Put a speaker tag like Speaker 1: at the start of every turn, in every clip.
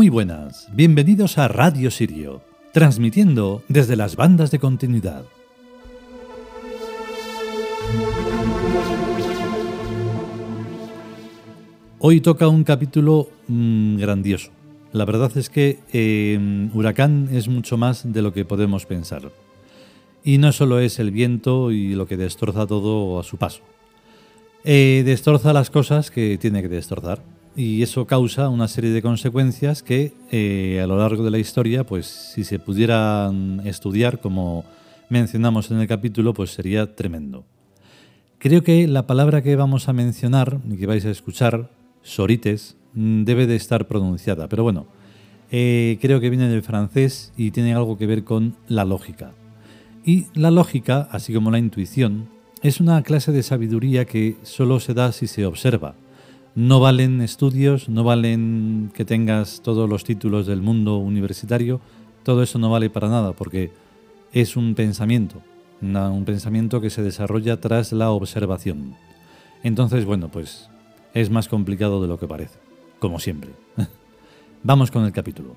Speaker 1: Muy buenas, bienvenidos a Radio Sirio, transmitiendo desde las bandas de continuidad. Hoy toca un capítulo mmm, grandioso. La verdad es que eh, Huracán es mucho más de lo que podemos pensar. Y no solo es el viento y lo que destroza todo a su paso. Eh, destroza las cosas que tiene que destrozar. Y eso causa una serie de consecuencias que eh, a lo largo de la historia, pues si se pudieran estudiar como mencionamos en el capítulo, pues sería tremendo. Creo que la palabra que vamos a mencionar y que vais a escuchar, sorites, mm, debe de estar pronunciada. Pero bueno, eh, creo que viene del francés y tiene algo que ver con la lógica. Y la lógica, así como la intuición, es una clase de sabiduría que solo se da si se observa. No valen estudios, no valen que tengas todos los títulos del mundo universitario, todo eso no vale para nada porque es un pensamiento, un pensamiento que se desarrolla tras la observación. Entonces, bueno, pues es más complicado de lo que parece, como siempre. Vamos con el capítulo.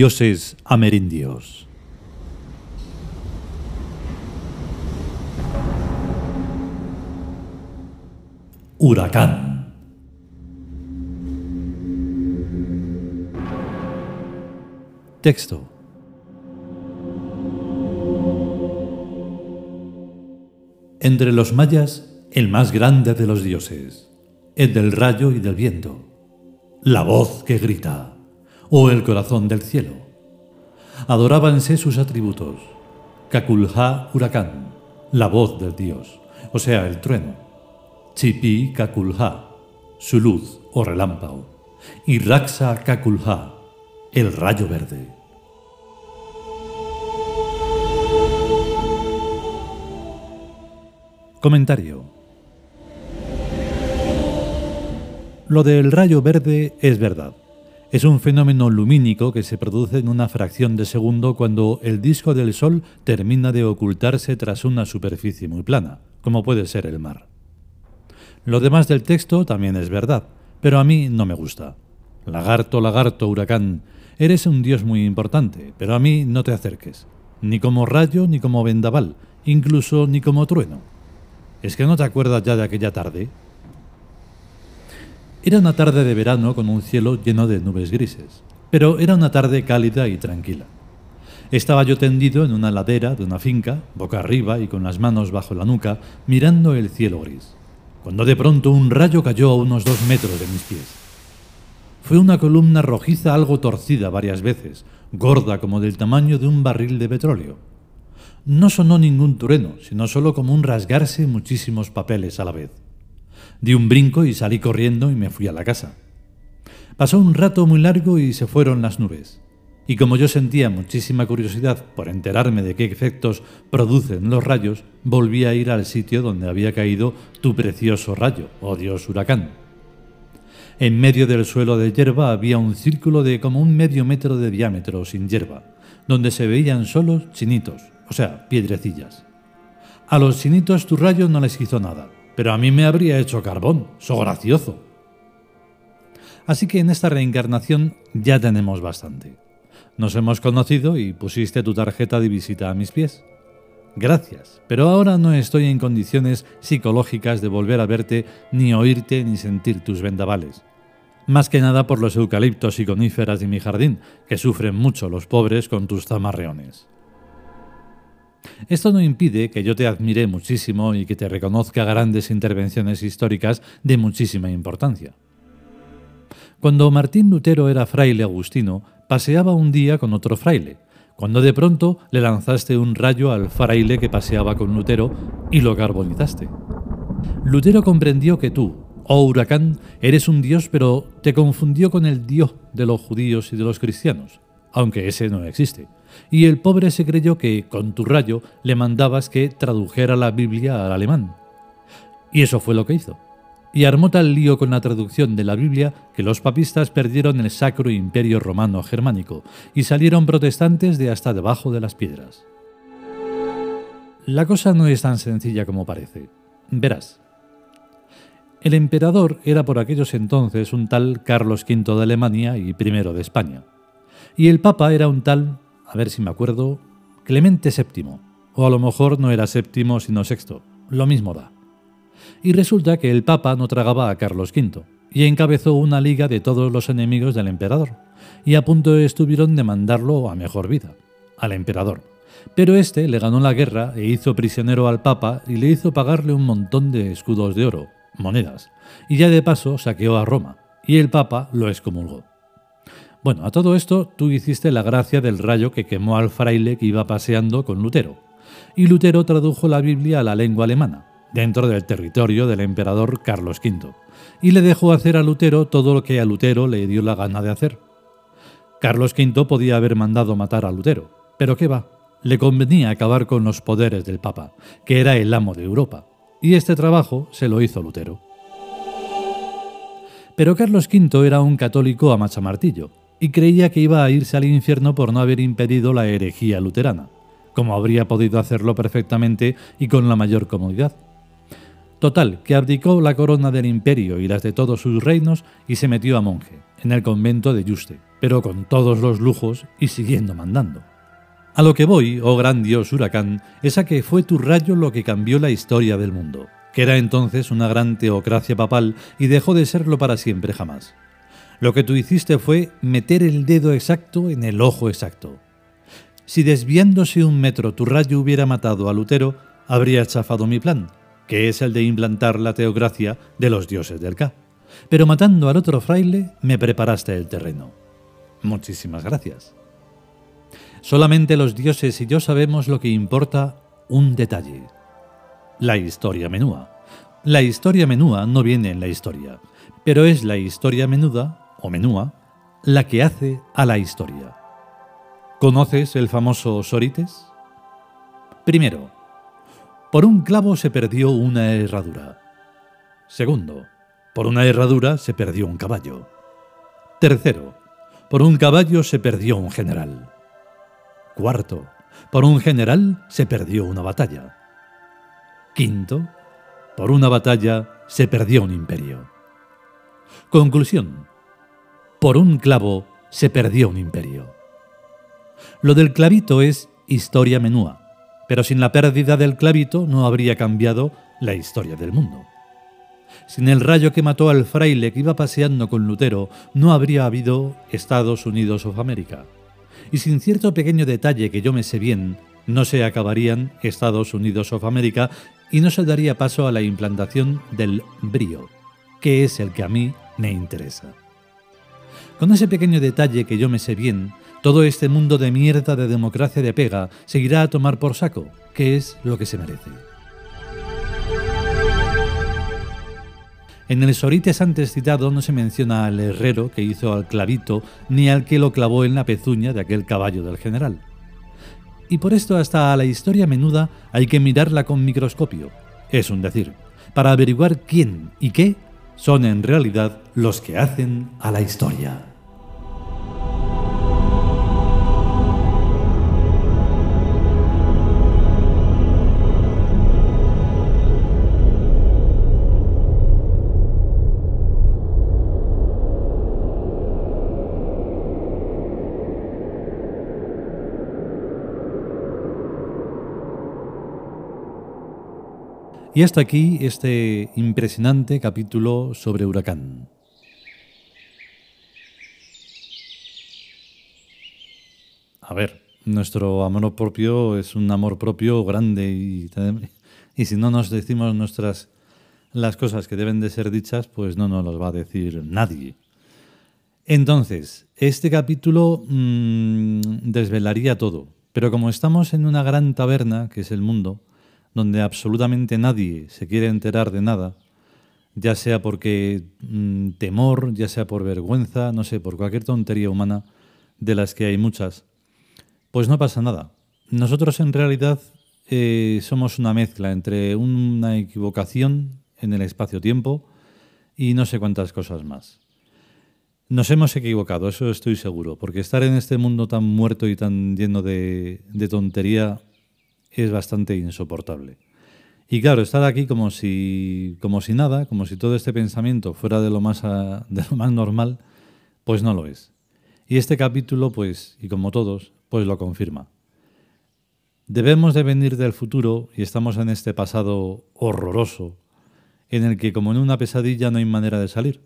Speaker 1: Dioses amerindios. Huracán. Texto. Entre los mayas, el más grande de los dioses, el del rayo y del viento, la voz que grita o el corazón del cielo. Adorábanse sus atributos. Kakulha huracán, la voz del dios, o sea, el trueno. Chipi Kakulha, su luz o relámpago. Y Raksa Kakulha, el rayo verde. Comentario. Lo del rayo verde es verdad. Es un fenómeno lumínico que se produce en una fracción de segundo cuando el disco del Sol termina de ocultarse tras una superficie muy plana, como puede ser el mar. Lo demás del texto también es verdad, pero a mí no me gusta. Lagarto, lagarto, huracán, eres un dios muy importante, pero a mí no te acerques, ni como rayo ni como vendaval, incluso ni como trueno. ¿Es que no te acuerdas ya de aquella tarde? Era una tarde de verano con un cielo lleno de nubes grises, pero era una tarde cálida y tranquila. Estaba yo tendido en una ladera de una finca, boca arriba y con las manos bajo la nuca, mirando el cielo gris, cuando de pronto un rayo cayó a unos dos metros de mis pies. Fue una columna rojiza algo torcida varias veces, gorda como del tamaño de un barril de petróleo. No sonó ningún trueno, sino solo como un rasgarse muchísimos papeles a la vez. Di un brinco y salí corriendo y me fui a la casa. Pasó un rato muy largo y se fueron las nubes. Y como yo sentía muchísima curiosidad por enterarme de qué efectos producen los rayos, volví a ir al sitio donde había caído tu precioso rayo, oh Dios huracán. En medio del suelo de hierba había un círculo de como un medio metro de diámetro sin hierba, donde se veían solo chinitos, o sea, piedrecillas. A los chinitos tu rayo no les hizo nada, pero a mí me habría hecho carbón, so gracioso. Así que en esta reencarnación ya tenemos bastante. Nos hemos conocido y pusiste tu tarjeta de visita a mis pies. Gracias, pero ahora no estoy en condiciones psicológicas de volver a verte, ni oírte, ni sentir tus vendavales. Más que nada por los eucaliptos y coníferas de mi jardín, que sufren mucho los pobres con tus zamarreones. Esto no impide que yo te admire muchísimo y que te reconozca grandes intervenciones históricas de muchísima importancia. Cuando Martín Lutero era fraile agustino, paseaba un día con otro fraile, cuando de pronto le lanzaste un rayo al fraile que paseaba con Lutero y lo carbonizaste. Lutero comprendió que tú, oh huracán, eres un dios, pero te confundió con el dios de los judíos y de los cristianos, aunque ese no existe y el pobre se creyó que, con tu rayo, le mandabas que tradujera la Biblia al alemán. Y eso fue lo que hizo. Y armó tal lío con la traducción de la Biblia que los papistas perdieron el sacro imperio romano germánico y salieron protestantes de hasta debajo de las piedras. La cosa no es tan sencilla como parece. Verás. El emperador era por aquellos entonces un tal Carlos V de Alemania y I de España. Y el Papa era un tal a ver si me acuerdo, Clemente VII, o a lo mejor no era séptimo sino sexto, lo mismo da. Y resulta que el Papa no tragaba a Carlos V, y encabezó una liga de todos los enemigos del emperador, y a punto estuvieron de mandarlo a mejor vida, al emperador. Pero este le ganó la guerra e hizo prisionero al Papa y le hizo pagarle un montón de escudos de oro, monedas, y ya de paso saqueó a Roma, y el Papa lo excomulgó. Bueno, a todo esto tú hiciste la gracia del rayo que quemó al fraile que iba paseando con Lutero. Y Lutero tradujo la Biblia a la lengua alemana, dentro del territorio del emperador Carlos V, y le dejó hacer a Lutero todo lo que a Lutero le dio la gana de hacer. Carlos V podía haber mandado matar a Lutero, pero qué va, le convenía acabar con los poderes del Papa, que era el amo de Europa, y este trabajo se lo hizo Lutero. Pero Carlos V era un católico a machamartillo, y creía que iba a irse al infierno por no haber impedido la herejía luterana, como habría podido hacerlo perfectamente y con la mayor comodidad. Total, que abdicó la corona del imperio y las de todos sus reinos y se metió a monje, en el convento de Yuste, pero con todos los lujos y siguiendo mandando. A lo que voy, oh gran dios huracán, es a que fue tu rayo lo que cambió la historia del mundo, que era entonces una gran teocracia papal y dejó de serlo para siempre jamás. Lo que tú hiciste fue meter el dedo exacto en el ojo exacto. Si desviándose un metro tu rayo hubiera matado a Lutero, habría chafado mi plan, que es el de implantar la teocracia de los dioses del K. Pero matando al otro fraile, me preparaste el terreno. Muchísimas gracias. Solamente los dioses y yo sabemos lo que importa un detalle. La historia menúa. La historia menúa no viene en la historia, pero es la historia menuda o menúa, la que hace a la historia. ¿Conoces el famoso Sorites? Primero, por un clavo se perdió una herradura. Segundo, por una herradura se perdió un caballo. Tercero, por un caballo se perdió un general. Cuarto, por un general se perdió una batalla. Quinto, por una batalla se perdió un imperio. Conclusión. Por un clavo se perdió un imperio. Lo del clavito es historia menúa, pero sin la pérdida del clavito no habría cambiado la historia del mundo. Sin el rayo que mató al fraile que iba paseando con Lutero, no habría habido Estados Unidos of América. Y sin cierto pequeño detalle que yo me sé bien, no se acabarían Estados Unidos of América y no se daría paso a la implantación del brío, que es el que a mí me interesa. Con ese pequeño detalle que yo me sé bien, todo este mundo de mierda de democracia de pega seguirá a tomar por saco, que es lo que se merece. En el Sorites antes citado no se menciona al herrero que hizo al clavito ni al que lo clavó en la pezuña de aquel caballo del general. Y por esto hasta a la historia menuda hay que mirarla con microscopio, es un decir, para averiguar quién y qué son en realidad los que hacen a la historia. Y hasta aquí este impresionante capítulo sobre Huracán. A ver, nuestro amor propio es un amor propio grande y, y si no nos decimos nuestras las cosas que deben de ser dichas, pues no nos las va a decir nadie. Entonces, este capítulo mmm, desvelaría todo, pero como estamos en una gran taberna, que es el mundo, donde absolutamente nadie se quiere enterar de nada, ya sea porque mm, temor, ya sea por vergüenza, no sé, por cualquier tontería humana, de las que hay muchas, pues no pasa nada. Nosotros en realidad eh, somos una mezcla entre una equivocación en el espacio-tiempo y no sé cuántas cosas más. Nos hemos equivocado, eso estoy seguro, porque estar en este mundo tan muerto y tan lleno de, de tontería es bastante insoportable. Y claro, estar aquí como si, como si nada, como si todo este pensamiento fuera de lo, más de lo más normal, pues no lo es. Y este capítulo, pues, y como todos, pues lo confirma. Debemos de venir del futuro y estamos en este pasado horroroso, en el que como en una pesadilla no hay manera de salir.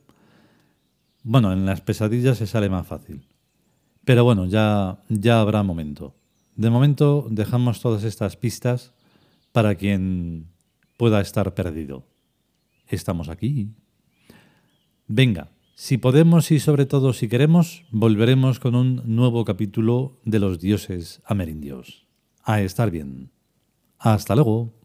Speaker 1: Bueno, en las pesadillas se sale más fácil. Pero bueno, ya, ya habrá momento. De momento dejamos todas estas pistas para quien pueda estar perdido. Estamos aquí. Venga, si podemos y sobre todo si queremos, volveremos con un nuevo capítulo de los dioses amerindios. A estar bien. Hasta luego.